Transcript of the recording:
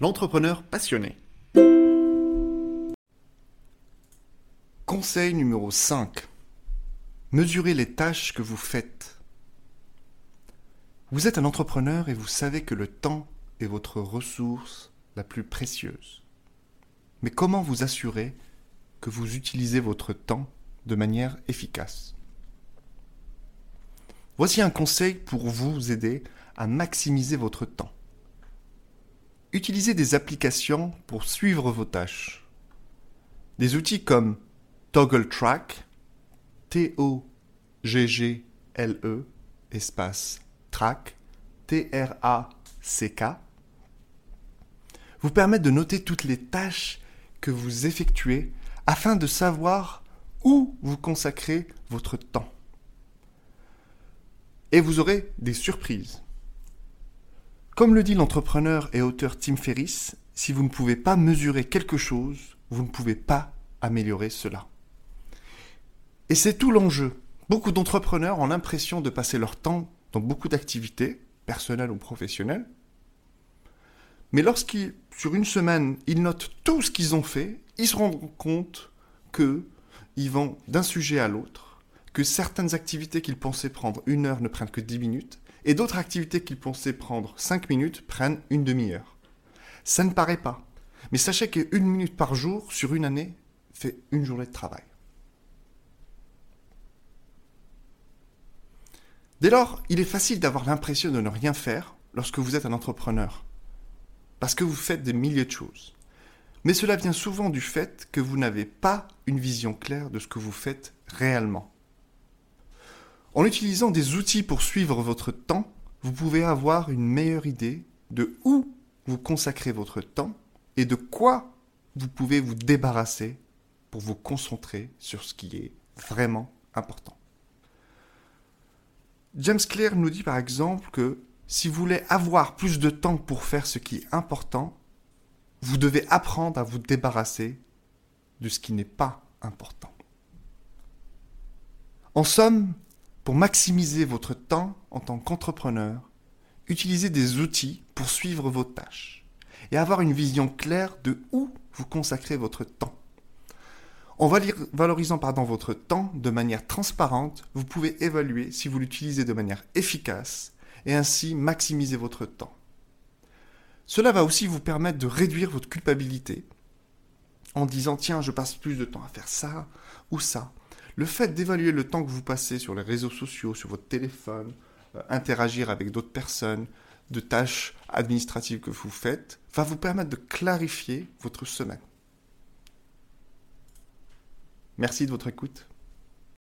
L'entrepreneur passionné. Conseil numéro 5. Mesurez les tâches que vous faites. Vous êtes un entrepreneur et vous savez que le temps est votre ressource la plus précieuse. Mais comment vous assurer que vous utilisez votre temps de manière efficace? Voici un conseil pour vous aider à maximiser votre temps. Utilisez des applications pour suivre vos tâches. Des outils comme Toggle Track, T-O-G-G-L-E, espace track, T-R-A-C-K, vous permettent de noter toutes les tâches que vous effectuez afin de savoir où vous consacrez votre temps. Et vous aurez des surprises. Comme le dit l'entrepreneur et auteur Tim Ferriss, si vous ne pouvez pas mesurer quelque chose, vous ne pouvez pas améliorer cela. Et c'est tout l'enjeu. Beaucoup d'entrepreneurs ont l'impression de passer leur temps dans beaucoup d'activités, personnelles ou professionnelles. Mais lorsqu'ils, sur une semaine, ils notent tout ce qu'ils ont fait, ils se rendent compte qu'ils vont d'un sujet à l'autre, que certaines activités qu'ils pensaient prendre une heure ne prennent que dix minutes, et d'autres activités qu'ils pensaient prendre 5 minutes prennent une demi-heure. Ça ne paraît pas, mais sachez qu'une minute par jour sur une année fait une journée de travail. Dès lors, il est facile d'avoir l'impression de ne rien faire lorsque vous êtes un entrepreneur, parce que vous faites des milliers de choses. Mais cela vient souvent du fait que vous n'avez pas une vision claire de ce que vous faites réellement. En utilisant des outils pour suivre votre temps, vous pouvez avoir une meilleure idée de où vous consacrez votre temps et de quoi vous pouvez vous débarrasser pour vous concentrer sur ce qui est vraiment important. James Clear nous dit par exemple que si vous voulez avoir plus de temps pour faire ce qui est important, vous devez apprendre à vous débarrasser de ce qui n'est pas important. En somme, pour maximiser votre temps en tant qu'entrepreneur, utilisez des outils pour suivre vos tâches et avoir une vision claire de où vous consacrez votre temps. En valorisant votre temps de manière transparente, vous pouvez évaluer si vous l'utilisez de manière efficace et ainsi maximiser votre temps. Cela va aussi vous permettre de réduire votre culpabilité en disant tiens, je passe plus de temps à faire ça ou ça le fait d'évaluer le temps que vous passez sur les réseaux sociaux, sur votre téléphone, euh, interagir avec d'autres personnes, de tâches administratives que vous faites, va vous permettre de clarifier votre semaine. Merci de votre écoute.